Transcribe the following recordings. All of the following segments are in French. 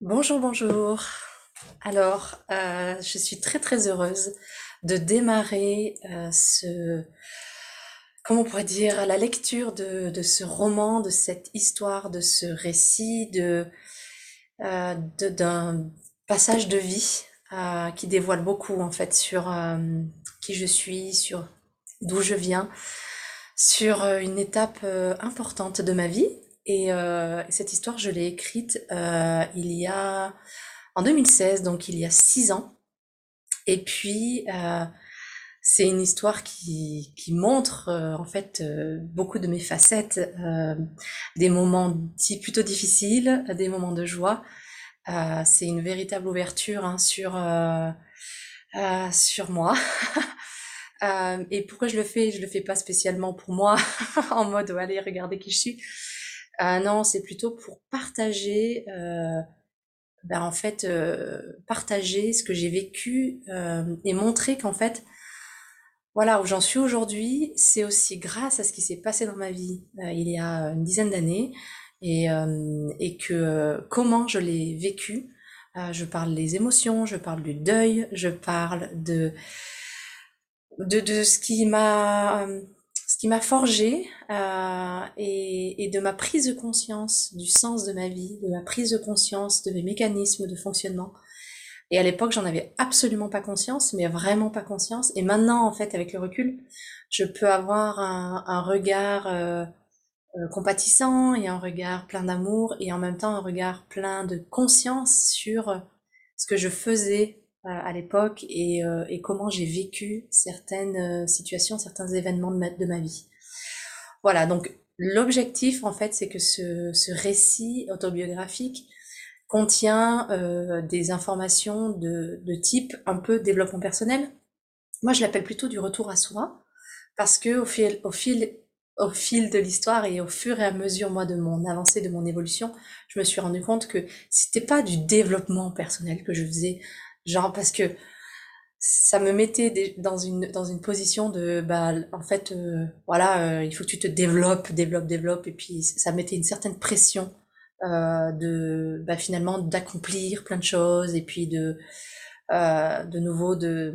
Bonjour, bonjour. Alors, euh, je suis très très heureuse de démarrer euh, ce, comment on pourrait dire, la lecture de, de ce roman, de cette histoire, de ce récit, de, euh, d'un passage de vie euh, qui dévoile beaucoup en fait sur euh, qui je suis, sur d'où je viens, sur une étape importante de ma vie. Et euh, cette histoire, je l'ai écrite euh, il y a en 2016, donc il y a six ans. Et puis, euh, c'est une histoire qui, qui montre euh, en fait euh, beaucoup de mes facettes, euh, des moments plutôt difficiles, des moments de joie. C'est une véritable ouverture hein, sur, sur moi. Et pourquoi je le fais? Je le fais pas spécialement pour moi, en mode, oh, allez, regardez qui je suis. Euh, non, c'est plutôt pour partager euh, ben, en fait, euh, partager ce que j'ai vécu euh, et montrer qu'en fait, voilà, où j'en suis aujourd'hui, c'est aussi grâce à ce qui s'est passé dans ma vie euh, il y a une dizaine d'années et, euh, et que euh, comment je l'ai vécu. Je parle des émotions, je parle du deuil, je parle de, de, de ce qui m'a ce qui m'a forgé euh, et, de ma prise de conscience du sens de ma vie, de ma prise de conscience de mes mécanismes de fonctionnement et à l'époque, j'en avais absolument pas conscience, mais vraiment pas conscience. Et maintenant, en fait, avec le recul, je peux avoir un, regard euh, euh, compatissant et un regard plein d'amour et en même temps un regard plein de conscience sur ce que je faisais à l'époque et, euh, et comment j'ai vécu certaines euh, situations, certains événements de ma, de ma vie. Voilà, donc l'objectif, en fait, c'est que ce, ce récit autobiographique contient euh, des informations de, de type un peu développement personnel. Moi, je l'appelle plutôt du retour à soi, parce que au fil, au fil, au fil de l'histoire et au fur et à mesure, moi, de mon avancée, de mon évolution, je me suis rendu compte que c'était pas du développement personnel que je faisais, genre parce que ça me mettait dans une dans une position de bah en fait euh, voilà euh, il faut que tu te développes développes développes et puis ça mettait une certaine pression euh, de bah, finalement d'accomplir plein de choses et puis de de nouveau de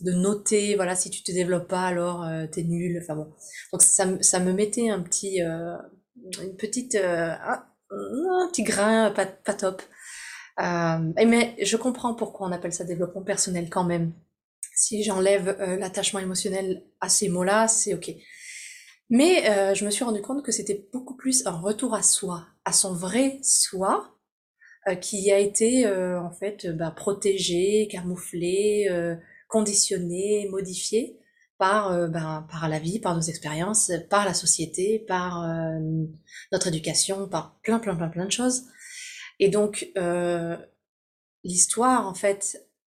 de noter voilà si tu te développes pas alors t'es nul. Enfin bon. Donc ça ça me mettait un petit une petite un petit grain pas pas top euh, mais je comprends pourquoi on appelle ça développement personnel quand même si j'enlève euh, l'attachement émotionnel à ces mots-là c'est ok mais euh, je me suis rendu compte que c'était beaucoup plus un retour à soi à son vrai soi qui a été en fait bah, protégé, camouflé, conditionné, modifié par, bah, par la vie, par nos expériences, par la société, par notre éducation, par plein plein plein plein de choses. Et donc euh, l'histoire en fait,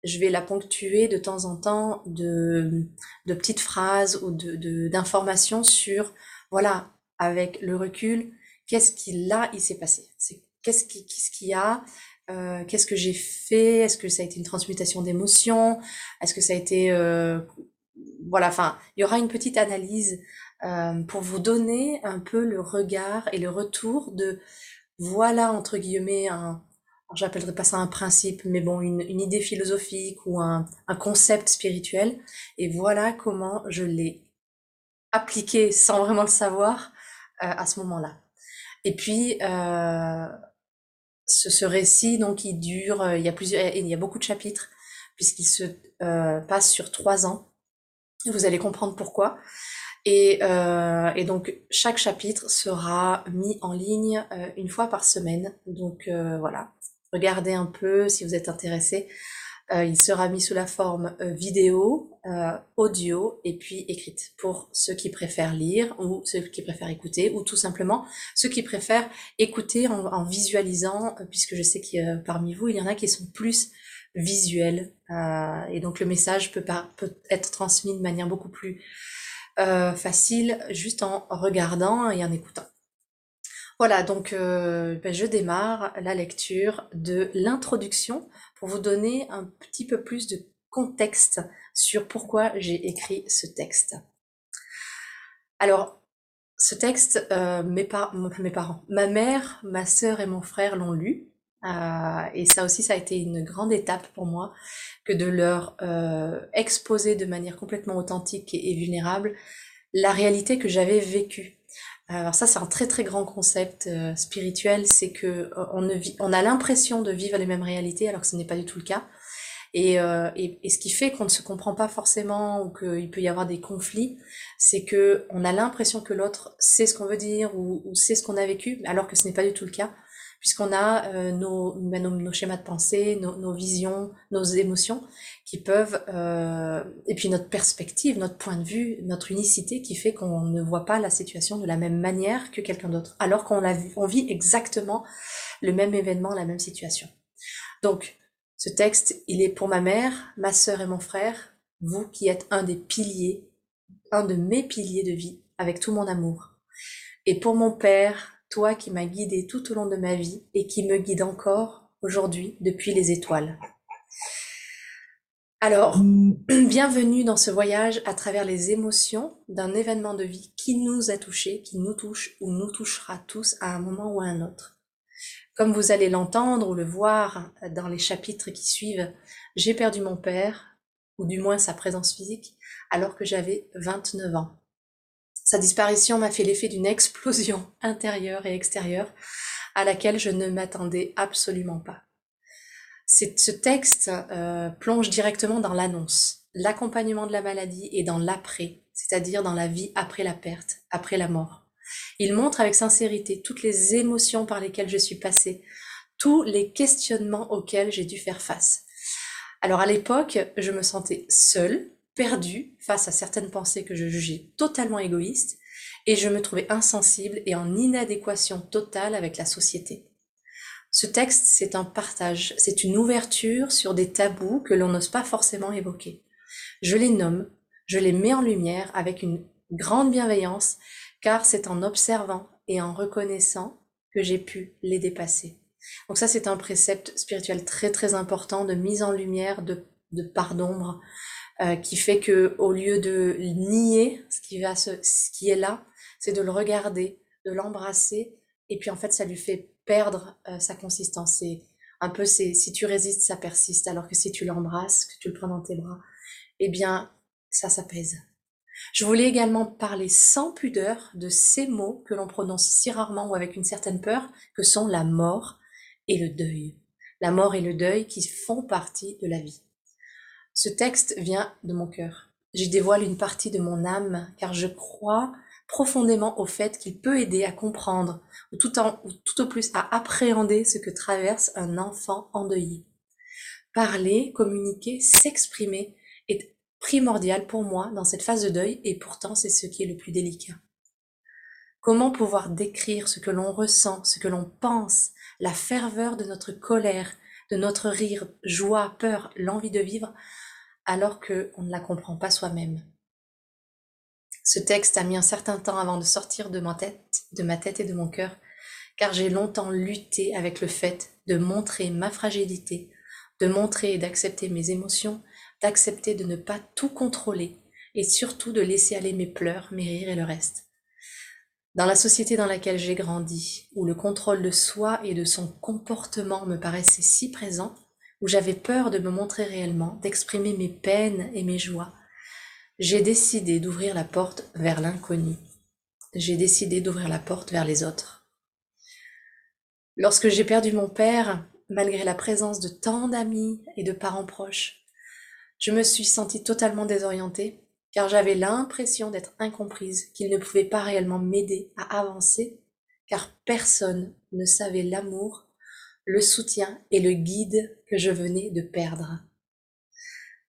je vais la ponctuer de temps en temps de, de petites phrases ou de, de- d'informations sur voilà avec le recul qu'est-ce qui là il s'est passé? Qu'est-ce qui qu'est-ce qu'il y a? Euh, qu'est-ce que j'ai fait? Est-ce que ça a été une transmutation d'émotions? Est-ce que ça a été euh, voilà, enfin, il y aura une petite analyse euh, pour vous donner un peu le regard et le retour de voilà entre guillemets un j'appellerais pas ça un principe, mais bon, une, idée philosophique ou un, concept spirituel. Et voilà comment je l'ai appliqué sans vraiment le savoir euh, à ce moment-là. Et puis, euh, ce, récit, donc, il dure, euh, il y a plusieurs, il y a beaucoup de chapitres, puisqu'il se passe sur trois ans. Vous allez comprendre pourquoi. Et, euh, et donc, chaque chapitre sera mis en ligne euh, une fois par semaine. Donc, euh, voilà. Regardez un peu si vous êtes intéressé. Euh, il sera mis sous la forme euh, vidéo, audio et puis écrite pour ceux qui préfèrent lire ou ceux qui préfèrent écouter ou tout simplement ceux qui préfèrent écouter en, en visualisant puisque je sais a parmi vous il y en a qui sont plus visuels et donc le message peut, pas, peut être transmis de manière beaucoup plus euh, facile juste en regardant et en écoutant. Voilà, donc euh, ben, je démarre la lecture de l'introduction pour vous donner un petit peu plus de contexte sur pourquoi j'ai écrit ce texte. Alors, ce texte, euh, mes, mes parents, ma mère, ma sœur et mon frère l'ont lu. Euh, et ça aussi, ça a été une grande étape pour moi, que de leur euh, exposer de manière complètement authentique et, vulnérable la réalité que j'avais vécue. Alors ça, c'est un très très grand concept euh, spirituel, c'est que on, ne vit, on a l'impression de vivre les mêmes réalités alors que ce n'est pas du tout le cas. Et, euh, et, ce qui fait qu'on ne se comprend pas forcément ou qu'il peut y avoir des conflits, c'est que on a l'impression que l'autre sait ce qu'on veut dire ou sait ce qu'on a vécu, alors que ce n'est pas du tout le cas, puisqu'on a euh, nos, ben, nos, nos, schémas de pensée, nos, nos, visions, nos émotions qui peuvent, euh, et puis notre perspective, notre point de vue, notre unicité qui fait qu'on ne voit pas la situation de la même manière que quelqu'un d'autre, alors qu'on on vit exactement le même événement, la même situation. Donc, ce texte, il est pour ma mère, ma sœur et mon frère, vous qui êtes un des piliers, un de mes piliers de vie, avec tout mon amour. Et pour mon père, toi qui m'as guidé tout au long de ma vie et qui me guide encore aujourd'hui depuis les étoiles. Alors, bienvenue dans ce voyage à travers les émotions d'un événement de vie qui nous a touchés, qui nous touche ou nous touchera tous à un moment ou à un autre. Comme vous allez l'entendre ou le voir dans les chapitres qui suivent, j'ai perdu mon père, ou du moins sa présence physique, alors que j'avais 29 ans. Sa disparition m'a fait l'effet d'une explosion intérieure et extérieure à laquelle je ne m'attendais absolument pas. Ce texte euh, plonge directement dans l'annonce, l'accompagnement de la maladie et dans l'après, c'est-à-dire dans la vie après la perte, après la mort. Il montre avec sincérité toutes les émotions par lesquelles je suis passée, tous les questionnements auxquels j'ai dû faire face. Alors à l'époque, je me sentais seule, perdue face à certaines pensées que je jugeais totalement égoïstes, et je me trouvais insensible et en inadéquation totale avec la société. Ce texte, c'est un partage, c'est une ouverture sur des tabous que l'on n'ose pas forcément évoquer. Je les nomme, je les mets en lumière avec une grande bienveillance car c'est en observant et en reconnaissant que j'ai pu les dépasser. Donc ça, c'est un précepte spirituel très très important de mise en lumière de, de part d'ombre euh, qui fait que au lieu de nier ce qui va ce qui est là, c'est de le regarder, de l'embrasser et puis en fait ça lui fait perdre euh, sa consistance. C'est un peu c'est si tu résistes, ça persiste, alors que si tu l'embrasses, que tu le prends dans tes bras, eh bien ça s'apaise. Je voulais également parler sans pudeur de ces mots que l'on prononce si rarement ou avec une certaine peur, que sont la mort et le deuil. La mort et le deuil qui font partie de la vie. Ce texte vient de mon cœur. J'y dévoile une partie de mon âme car je crois profondément au fait qu'il peut aider à comprendre ou tout, au plus à appréhender ce que traverse un enfant endeuillé. Parler, communiquer, s'exprimer est primordial pour moi dans cette phase de deuil et pourtant c'est ce qui est le plus délicat. Comment pouvoir décrire ce que l'on ressent, ce que l'on pense, la ferveur de notre colère, de notre rire, joie, peur, l'envie de vivre, alors qu'on ne la comprend pas soi-même. Ce texte a mis un certain temps avant de sortir de ma tête, de ma tête et de mon cœur, car j'ai longtemps lutté avec le fait de montrer ma fragilité, de montrer et d'accepter mes émotions, d'accepter de ne pas tout contrôler et surtout de laisser aller mes pleurs, mes rires et le reste. Dans la société dans laquelle j'ai grandi, où le contrôle de soi et de son comportement me paraissait si présent, où j'avais peur de me montrer réellement, d'exprimer mes peines et mes joies, j'ai décidé d'ouvrir la porte vers l'inconnu. J'ai décidé d'ouvrir la porte vers les autres. Lorsque j'ai perdu mon père, malgré la présence de tant d'amis et de parents proches, je me suis sentie totalement désorientée, car j'avais l'impression d'être incomprise, qu'il ne pouvait pas réellement m'aider à avancer, car personne ne savait l'amour, le soutien et le guide que je venais de perdre.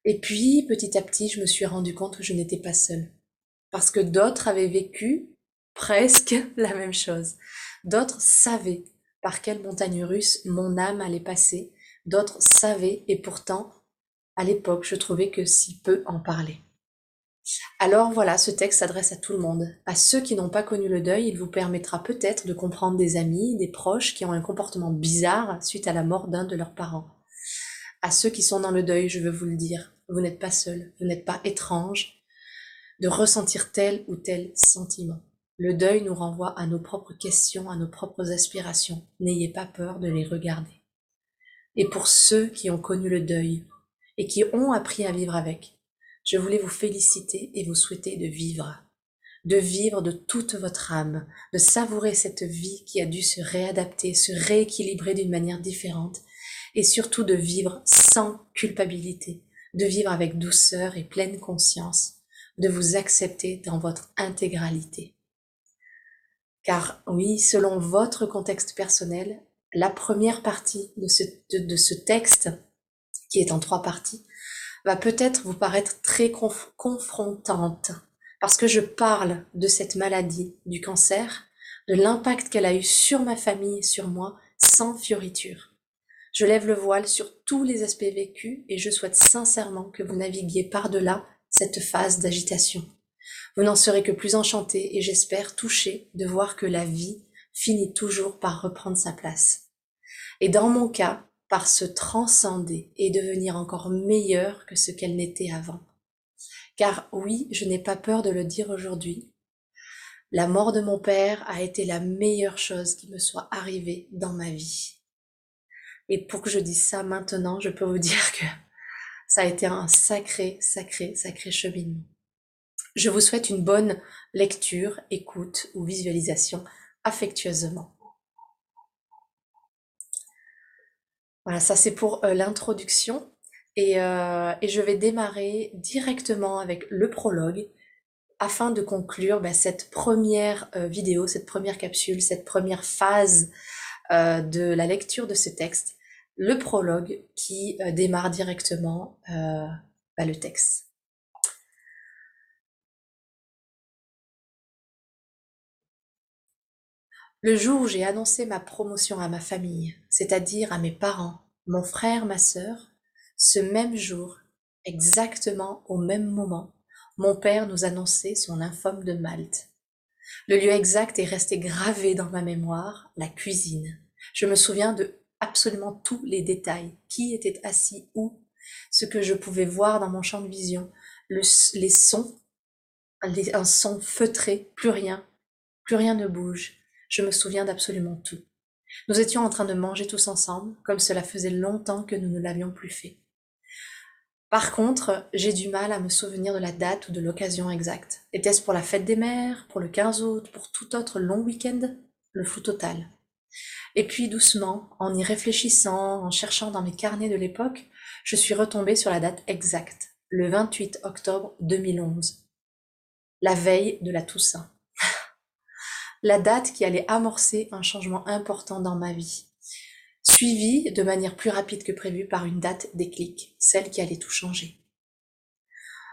Et puis, petit à petit, je me suis rendu compte que je n'étais pas seule, parce que d'autres avaient vécu presque la même chose. D'autres savaient par quelle montagne russe mon âme allait passer, d'autres savaient et pourtant à l'époque, je trouvais que si peu en parlaient. Alors voilà, ce texte s'adresse à tout le monde. À ceux qui n'ont pas connu le deuil, il vous permettra peut-être de comprendre des amis, des proches qui ont un comportement bizarre suite à la mort d'un de leurs parents. À ceux qui sont dans le deuil, je veux vous le dire, vous n'êtes pas seul, vous n'êtes pas étrange de ressentir tel ou tel sentiment. Le deuil nous renvoie à nos propres questions, à nos propres aspirations. N'ayez pas peur de les regarder. et pour ceux qui ont connu le deuil et qui ont appris à vivre avec. Je voulais vous féliciter et vous souhaiter de vivre, de vivre de toute votre âme, de savourer cette vie qui a dû se réadapter, se rééquilibrer d'une manière différente, et surtout de vivre sans culpabilité, de vivre avec douceur et pleine conscience, de vous accepter dans votre intégralité. Car oui, selon votre contexte personnel, la première partie de ce, texte, qui est en trois parties, va peut-être vous paraître très confrontante, parce que je parle de cette maladie, du cancer, de l'impact qu'elle a eu sur ma famille et sur moi, sans fioriture. Je lève le voile sur tous les aspects vécus et je souhaite sincèrement que vous naviguiez par-delà cette phase d'agitation. Vous n'en serez que plus enchanté et j'espère touché de voir que la vie finit toujours par reprendre sa place. Et dans mon cas, par se transcender et devenir encore meilleure que ce qu'elle n'était avant. Car oui, je n'ai pas peur de le dire aujourd'hui, la mort de mon père a été la meilleure chose qui me soit arrivée dans ma vie. Et pour que je dise ça maintenant, je peux vous dire que ça a été un sacré, sacré, sacré cheminement. Je vous souhaite une bonne lecture, écoute ou visualisation affectueusement. Voilà, ça c'est pour euh, l'introduction. Et, euh, et, je vais démarrer directement avec le prologue afin de conclure bah, cette première euh, vidéo, cette première capsule, cette première phase de la lecture de ce texte, le prologue qui démarre directement bah, le texte. Le jour où j'ai annoncé ma promotion à ma famille, c'est-à-dire à mes parents, mon frère, ma sœur, ce même jour, exactement au même moment, mon père nous annonçait son lymphome de Malte. Le lieu exact est resté gravé dans ma mémoire, la cuisine. Je me souviens de absolument tous les détails, qui était assis où, ce que je pouvais voir dans mon champ de vision, les sons, un son feutré, plus rien, plus rien ne bouge, je me souviens d'absolument tout. Nous étions en train de manger tous ensemble, comme cela faisait longtemps que nous ne l'avions plus fait. Par contre, j'ai du mal à me souvenir de la date ou de l'occasion exacte. Était-ce pour la fête des mères, pour le 15 août, pour tout autre long week-end? Le flou total. Et puis doucement, en y réfléchissant, en cherchant dans mes carnets de l'époque, je suis retombée sur la date exacte, le 28 octobre 2011, la veille de la Toussaint la date qui allait amorcer un changement important dans ma vie, suivie de manière plus rapide que prévu par une date déclic, celle qui allait tout changer.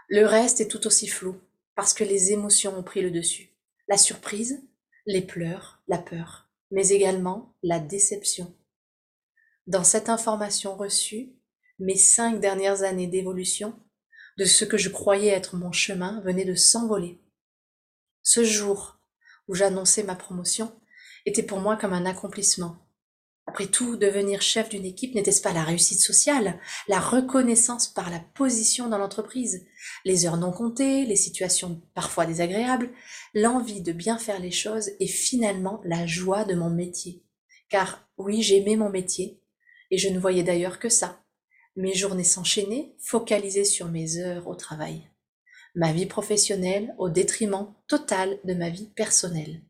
Le reste est tout aussi flou, parce que les émotions ont pris le dessus. La surprise, les pleurs, la peur, mais également la déception. Dans cette information reçue, mes cinq dernières années d'évolution, de ce que je croyais être mon chemin, venaient de s'envoler. Ce jour où j'annonçais ma promotion était pour moi comme un accomplissement. Après tout, devenir chef d'une équipe n'était-ce pas la réussite sociale, la reconnaissance par la position dans l'entreprise, les heures non comptées, les situations parfois désagréables, l'envie de bien faire les choses et finalement la joie de mon métier. Car oui, j'aimais mon métier et je ne voyais d'ailleurs que ça. Mes journées s'enchaînaient, focalisées sur mes heures au travail ma vie professionnelle au détriment total de ma vie personnelle.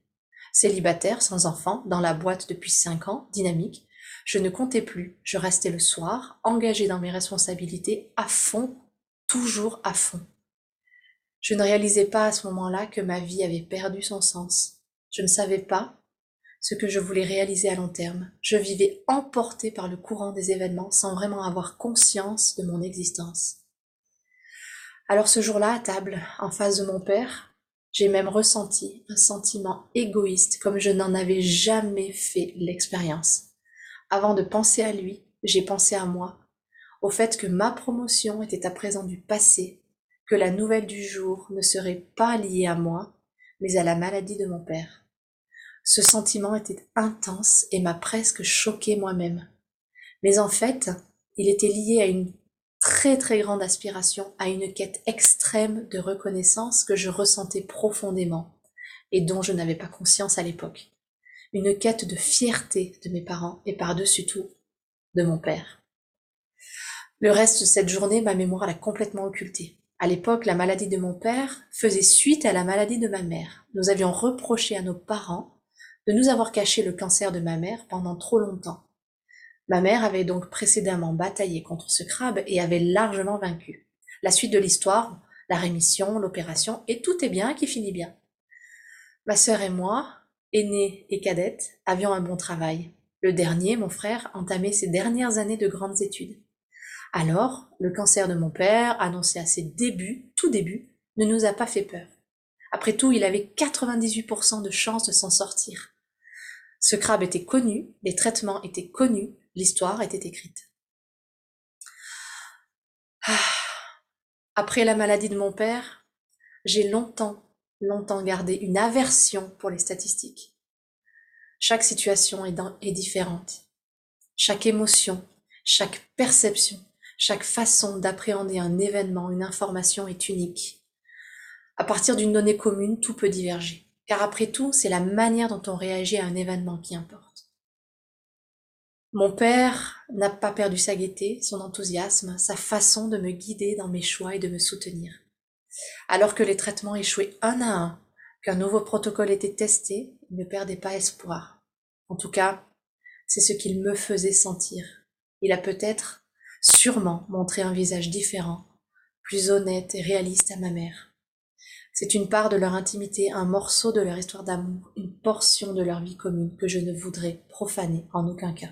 Célibataire, sans enfant, dans la boîte depuis cinq ans, dynamique, je ne comptais plus, je restais le soir, engagée dans mes responsabilités, à fond, toujours à fond. Je ne réalisais pas à ce moment-là que ma vie avait perdu son sens. Je ne savais pas ce que je voulais réaliser à long terme. Je vivais emportée par le courant des événements sans vraiment avoir conscience de mon existence. Alors ce jour-là, à table, en face de mon père, j'ai même ressenti un sentiment égoïste comme je n'en avais jamais fait l'expérience. Avant de penser à lui, j'ai pensé à moi, au fait que ma promotion était à présent du passé, que la nouvelle du jour ne serait pas liée à moi, mais à la maladie de mon père. Ce sentiment était intense et m'a presque choqué moi-même. Mais en fait, il était lié à une très très grande aspiration à une quête extrême de reconnaissance que je ressentais profondément et dont je n'avais pas conscience à l'époque. Une quête de fierté de mes parents et par-dessus tout de mon père. Le reste de cette journée, ma mémoire l'a complètement occultée. À l'époque, la maladie de mon père faisait suite à la maladie de ma mère. Nous avions reproché à nos parents de nous avoir caché le cancer de ma mère pendant trop longtemps. Ma mère avait donc précédemment bataillé contre ce crabe et avait largement vaincu. La suite de l'histoire, la rémission, l'opération, et tout est bien qui finit bien. Ma sœur et moi, aînée et cadette, avions un bon travail. Le dernier, mon frère, entamait ses dernières années de grandes études. Alors, le cancer de mon père, annoncé à ses débuts, tout début, ne nous a pas fait peur. Après tout, il avait 98% de chances de s'en sortir. Ce crabe était connu, les traitements étaient connus, l'histoire était écrite. Ah. Après la maladie de mon père, j'ai longtemps, longtemps gardé une aversion pour les statistiques. Chaque situation est, est différente. Chaque émotion, chaque perception chaque façon d'appréhender un événement, une information est unique. À partir d'une donnée commune, tout peut diverger. Car après tout, c'est la manière dont on réagit à un événement qui importe. Mon père n'a pas perdu sa gaieté, son enthousiasme, sa façon de me guider dans mes choix et de me soutenir. Alors que les traitements échouaient un à un, qu'un nouveau protocole était testé, il ne perdait pas espoir. En tout cas, c'est ce qu'il me faisait sentir. Il a peut-être sûrement montrer un visage différent, plus honnête et réaliste à ma mère. C'est une part de leur intimité, un morceau de leur histoire d'amour, une portion de leur vie commune que je ne voudrais profaner en aucun cas.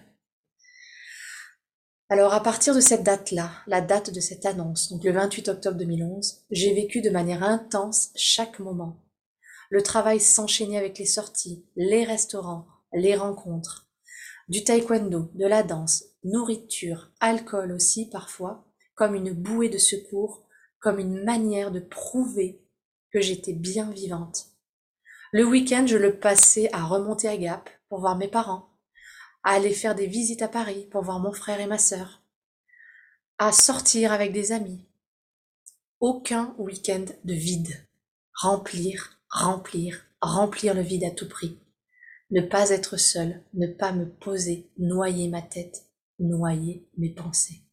Alors à partir de cette date-là, la date de cette annonce, donc le 28 octobre 2011, j'ai vécu de manière intense chaque moment. Le travail s'enchaînait avec les sorties, les restaurants, les rencontres, du taekwondo, de la danse, nourriture, alcool aussi parfois, comme une bouée de secours, comme une manière de prouver que j'étais bien vivante. Le week-end, je le passais à remonter à Gap pour voir mes parents, à aller faire des visites à Paris pour voir mon frère et ma sœur, à sortir avec des amis. Aucun week-end de vide. Remplir, remplir, remplir le vide à tout prix. Ne pas être seul, ne pas me poser, noyer ma têtre, noyer mes pensées.